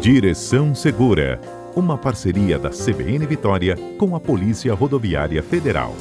Direção Segura, uma parceria da CBN Vitória com a Polícia Rodoviária Federal.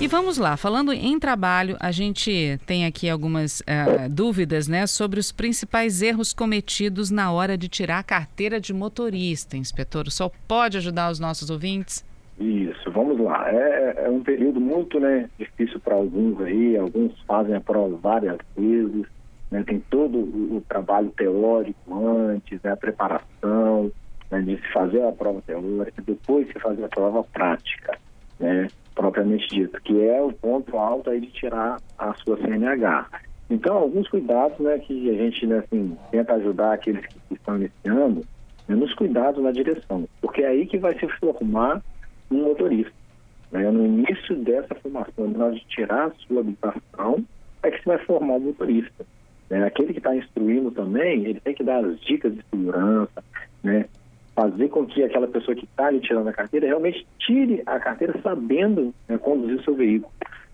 E vamos lá, falando em trabalho, a gente tem aqui algumas uh, dúvidas né, sobre os principais erros cometidos na hora de tirar a carteira de motorista, inspetor. O senhor pode ajudar os nossos ouvintes? Isso, vamos lá. É, é um período muito né, difícil para alguns aí, alguns fazem a prova várias vezes, né, tem todo o, trabalho teórico antes, né, a preparação né, de se fazer a prova teórica, depois se fazer a prova prática, né, propriamente dito, que é o ponto alto aí de tirar a sua CNH. Então, alguns cuidados né, que a gente né, assim, tenta ajudar aqueles que estão iniciando, né, nos cuidados na direção, porque é aí que vai se formar um motorista. Né? No início dessa formação, na hora de tirar a sua habilitação, é que se vai formar um motorista. Né? Aquele que está instruindo também, ele tem que dar as dicas de segurança, né? fazer com que aquela pessoa que está ali tirando a carteira realmente tire a carteira sabendo né, conduzir o seu veículo.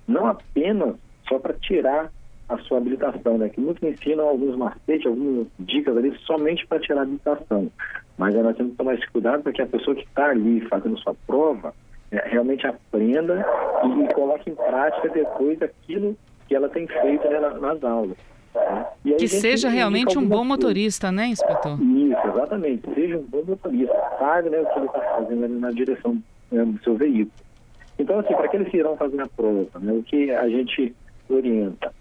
Não apenas só para tirar a sua habilitação, né? Que muitos ensinam alguns macetes, algumas dicas ali somente para tirar a habilitação. Mas nós temos que tomar esse cuidado para que a pessoa que está ali fazendo sua prova é, realmente aprenda e, coloque em prática depois aquilo que ela tem feito né, nas aulas. Né? que seja realmente um bom motorista, né, inspetor? Isso, exatamente. Seja um bom motorista. Sabe né, o que ele está fazendo ali na direção né, do seu veículo. Então, assim, para aqueles que irão fazer a prova, né, o que a gente orienta?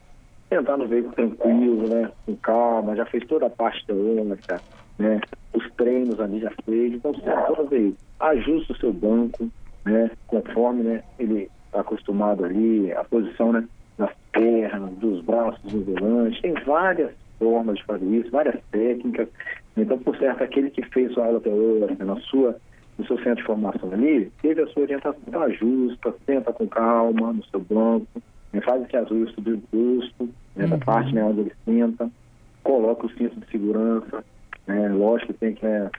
Entrar no veículo tranquilo, né, com calma, já fez toda a parte teórica, né, os treinos ali já fez, então você entra no veículo, ajusta o seu banco, né, conforme né, ele está acostumado ali, a posição né, das pernas, dos no volante, tem várias formas de fazer isso, várias técnicas. Então, por certo, aquele que fez sua aula teórica na sua, no seu centro de formação ali, teve a sua orientação, então ajusta, senta com calma no seu banco, né, faz esse ajuste do busto, né, uhum. da parte né, onde ele senta, coloca o cinto de segurança, né, lógico que tem que né,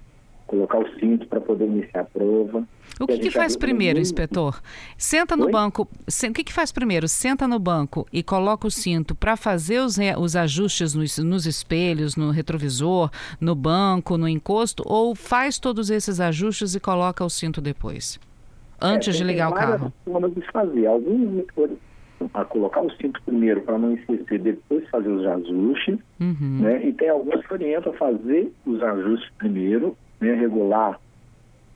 colocar o cinto para poder iniciar a prova. O que, que faz primeiro, inspetor? Senta no Oi? banco. o que, que faz primeiro? Senta no banco e coloca o cinto para fazer os, os ajustes nos, nos, espelhos, no retrovisor, no banco, no encosto, ou faz todos esses ajustes e coloca o cinto depois? Antes é, de ligar o carro? formas de fazer. Alguns a colocar o cinto primeiro para não esquecer, depois fazer os ajustes, uhum. né? E tem alguns que orientam a fazer os ajustes primeiro né, regular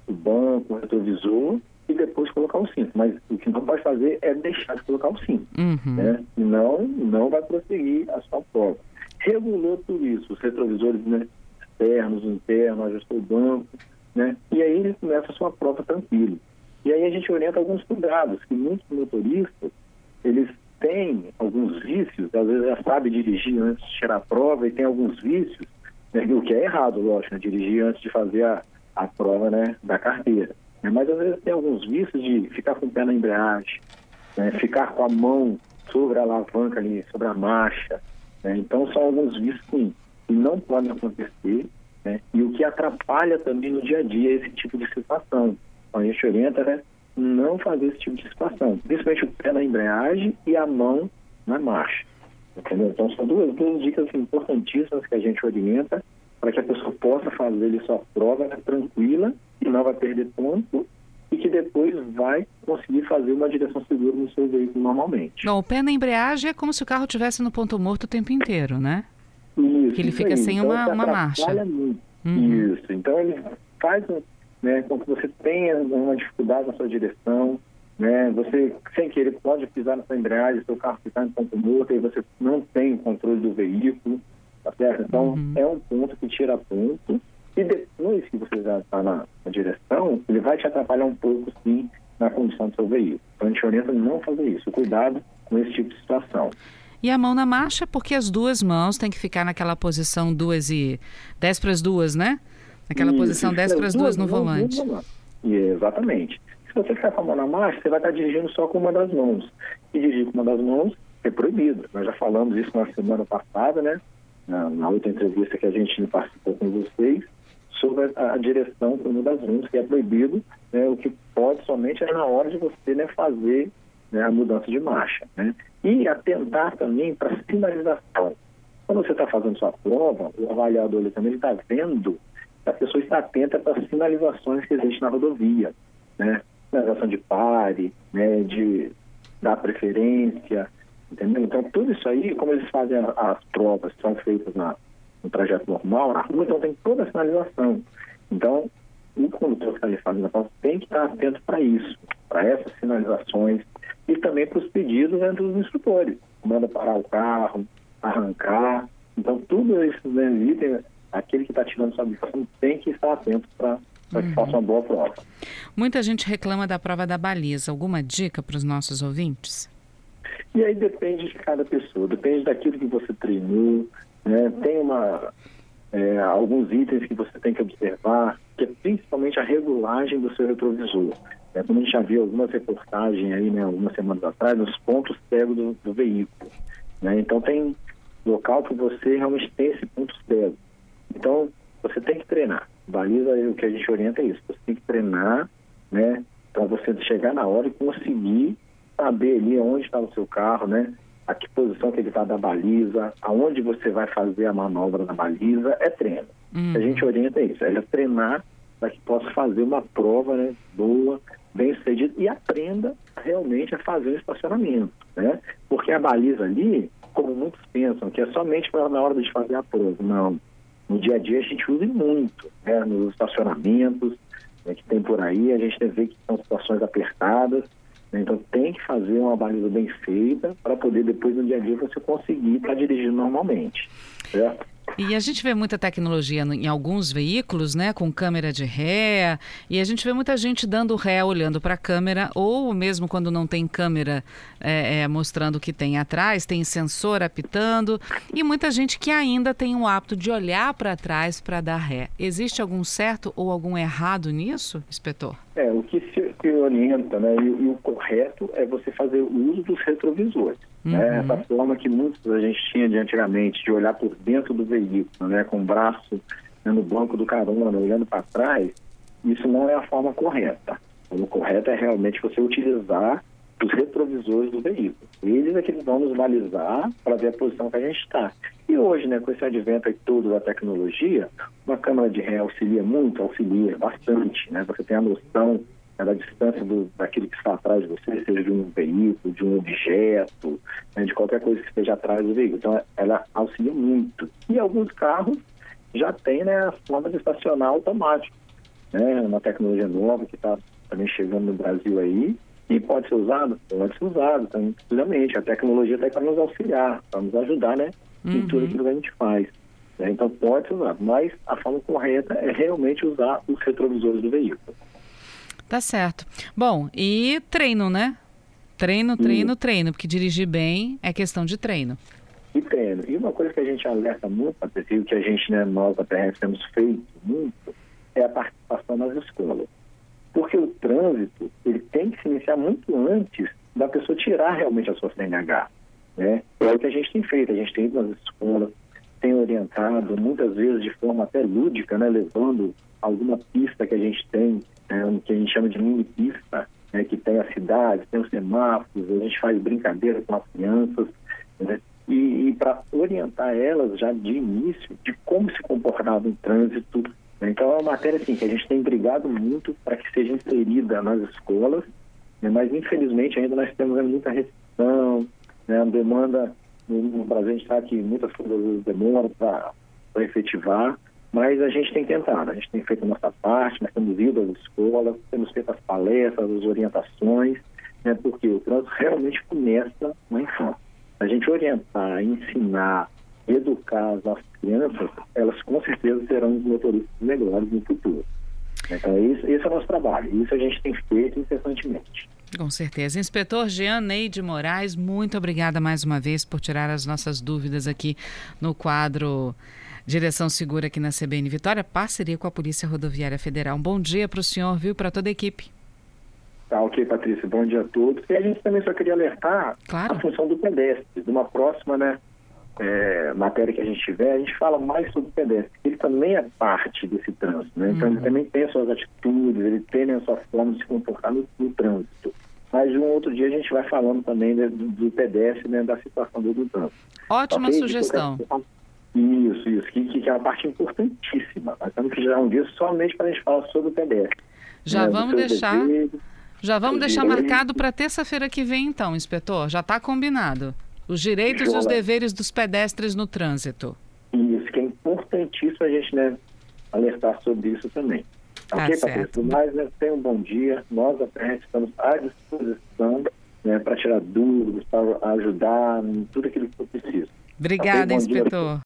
o banco, o retrovisor e depois colocar o cinto. Mas o que não pode fazer é deixar de colocar o cinto. Uhum. Né? Senão, não vai prosseguir a sua prova. Regulou tudo isso, os retrovisores né, externos, internos, ajustou o banco, né? E aí ele começa a sua prova tranquilo. E aí a gente orienta alguns cuidados, que muitos motoristas, eles têm alguns vícios, às vezes já sabe dirigir antes de tirar a prova e tem alguns vícios né? O que é errado, lógico, né? dirigir antes de fazer a, a prova né, da carteira. Né? Mas às vezes tem alguns vícios de ficar com o pé na embreagem, né? ficar com a mão sobre a alavanca ali, sobre a marcha. Né? Então são alguns vícios que, que não podem acontecer né? e o que atrapalha também no dia a dia esse tipo de situação. Então, a gente orienta né, não fazer esse tipo de situação, principalmente o pé na embreagem e a mão na marcha. Entendeu? Então são duas, duas dicas importantíssimas que a gente orienta para que a pessoa possa fazer sua prova né, tranquila e não vai perder ponto e que depois vai conseguir fazer uma direção segura no seu veículo normalmente. Bom, o pé na embreagem é como se o carro estivesse no ponto morto o tempo inteiro, né? Isso, que ele fica aí. sem então, uma, uma marcha. Muito. Uhum. Isso, então ele faz né, com que você tenha uma dificuldade na sua direção, né? Você, sem querer, pode pisar na sua embreagem, seu carro ficar em ponto morto, e você não tem o controle do veículo, tá certo? Então, uhum. é um ponto que tira ponto. E depois que você já está na, na, direção, ele vai te atrapalhar um pouco, sim, na condição do seu veículo. Então, a gente orienta não fazer isso. Cuidado com esse tipo de situação. E a mão na marcha, porque as duas mãos têm que ficar naquela posição duas e... dez para as duas, né? Naquela isso, posição dez para as duas, duas no volante. Exatamente. Se você ficar com a mão na marcha, você vai estar dirigindo só com uma das mãos. E dirigir com uma das mãos é proibido. Nós já falamos isso na semana passada, né? Na, na outra entrevista que a gente participou com vocês, sobre a, a direção com uma das mãos, que é proibido, né? O que pode somente é na hora de você né, fazer né, a mudança de marcha, né? E atentar também para sinalização. Quando você está fazendo sua prova, o avaliador ele também está vendo a pessoa está atenta para as sinalizações que existem na rodovia, né? Sinalização de pare, né? de dar preferência, entendeu? Então, tudo isso aí, como eles fazem as, as provas, são feitas na, no trajeto normal, na rua, então tem toda a sinalização. Então, o condutor que está fazendo a prova tem que estar atento para isso, para essas sinalizações e também para os pedidos né, dos instrutores. Manda parar o carro, arrancar. Então, tudo isso né, itens, aquele que está tirando sua habilitação tem que estar atento para uhum. que faça uma boa prova. Muita gente reclama da prova da baliza. Alguma dica para os nossos ouvintes? E aí depende de cada pessoa, depende daquilo que você treinou. Né? Tem uma, é, alguns itens que você tem que observar, que é principalmente a regulagem do seu retrovisor. É, como a gente já viu algumas reportagens aí, né, algumas semanas atrás, nos pontos cegos do, do veículo. Né? Então tem local que você realmente tem esse ponto cego. Então você tem que treinar. Baliza, o que a gente orienta é isso. Você tem que treinar, né, para você chegar na hora e conseguir saber ali onde está o seu carro, né? A que posição que ele está da baliza, aonde você vai fazer a manobra na baliza, é treino. Uhum. A gente orienta isso, é treinar para que possa fazer uma prova né, boa, bem sucedida e aprenda realmente a fazer o estacionamento, né? Porque a baliza ali, como muitos pensam, que é somente para na hora de fazer a prova. Não. No dia a dia a gente usa muito, né? Nos estacionamentos né, que tem por aí, a gente vê que são situações apertadas, né? então tem que fazer uma baliza bem feita para poder depois no dia a dia você conseguir estar tá dirigindo normalmente, certo? E a gente vê muita tecnologia em alguns veículos, né, com câmera de ré, e a gente vê muita gente dando ré olhando para a câmera, ou mesmo quando não tem câmera é, é, mostrando o que tem atrás, tem sensor apitando, e muita gente que ainda tem o hábito de olhar para trás para dar ré. Existe algum certo ou algum errado nisso, inspetor? É, o que se, orienta, né, e, e o correto é você fazer o uso dos retrovisores. Uhum. Né? Essa forma que muitos a gente tinha de antigamente, de olhar por dentro do veículo, né? com o braço né, no banco do carona, olhando para trás, isso não é a forma correta. O correto é realmente você utilizar os retrovisores do veículo. Eles é que vão nos balizar para ver a posição que a gente está. E hoje, né, com esse advento aí todo da tecnologia, uma câmera de ré auxilia muito, auxilia bastante, né? Você tem a noção né, da distância do, daquilo que está atrás de você, seja de um veículo, de um objeto, né, de qualquer coisa que esteja atrás do veículo. Então, ela auxilia muito. E alguns carros já têm né, a forma de estacionar automático. Né, uma tecnologia nova que está também chegando no Brasil aí, e pode ser usado? Pode ser usado, tranquilamente. A tecnologia está aí para nos auxiliar, para nos ajudar, né? Em uhum. tudo aquilo que a gente faz. Né? Então pode ser usado, mas a forma correta é realmente usar os retrovisores do veículo. Tá certo. Bom, e treino, né? Treino, treino, treino, porque dirigir bem é questão de treino. E treino. E uma coisa que a gente alerta muito, Patrícia, que a gente, né, nós da PRF temos feito muito, é a participação nas escolas. Porque o trânsito, ele tem que se iniciar muito antes da pessoa tirar realmente a sua CNH. Né? É o que a gente tem feito, a gente tem ido nas escolas, tem orientado, muitas vezes de forma até lúdica, né, levando alguma pista que a gente tem né, que a gente chama de mini pista, né, que tem a cidade, tem os semáforos, a gente faz brincadeira com as crianças, né, e, e para orientar elas já de início de como se comportar no trânsito. Né. Então é uma matéria assim, que a gente tem brigado muito para que seja inserida nas escolas, né, mas infelizmente ainda nós temos muita restrição, né, demanda, no, no Brasil a gente sabe que muitas coisas demoram para efetivar, mas a gente tem tentado, a gente tem feito a nossa parte, nós temos ido às escolas, temos feito as palestras, as orientações, né, porque o trânsito realmente começa na infância. A gente orientar, ensinar, educar as nossas crianças, elas com certeza serão os motoristas melhores no futuro. Então, esse, esse é o nosso trabalho, isso a gente tem feito incessantemente. Com certeza. Inspetor Jean Neide Moraes, muito obrigada mais uma vez por tirar as nossas dúvidas aqui no quadro Direção Segura aqui na CBN Vitória, parceria com a Polícia Rodoviária Federal. Um bom dia para o senhor, viu, para toda a equipe. Tá, ok, Patrícia. Bom dia a todos. E a gente também só queria alertar claro. a função do pedestre. De uma próxima né, é, matéria que a gente tiver, a gente fala mais sobre o pedestre. Ele também é parte desse trânsito. Né? Então, uhum. ele também tem as suas atitudes, ele tem a sua forma de se comportar no, no trânsito. Mas um outro dia a gente vai falando também né, do, do pedestre, né, da situação do, do trânsito. Ótima sugestão. Isso, isso, que, que é uma parte importantíssima. Nós temos que gerar um dia somente para a gente falar sobre o pedestre. Já né, vamos deixar. já vamos deixar marcado para terça-feira que vem, então, inspetor. Já está combinado. Os direitos e os deveres dos pedestres no trânsito. Isso, que é importantíssimo a gente né, alertar sobre isso também. Tá ok, Patrícia? Mas né, tenha um bom dia. Nós, a PRS, estamos à disposição né, para tirar dúvidas, para ajudar em tudo aquilo que for preciso. Obrigada, okay, inspetor. Dia.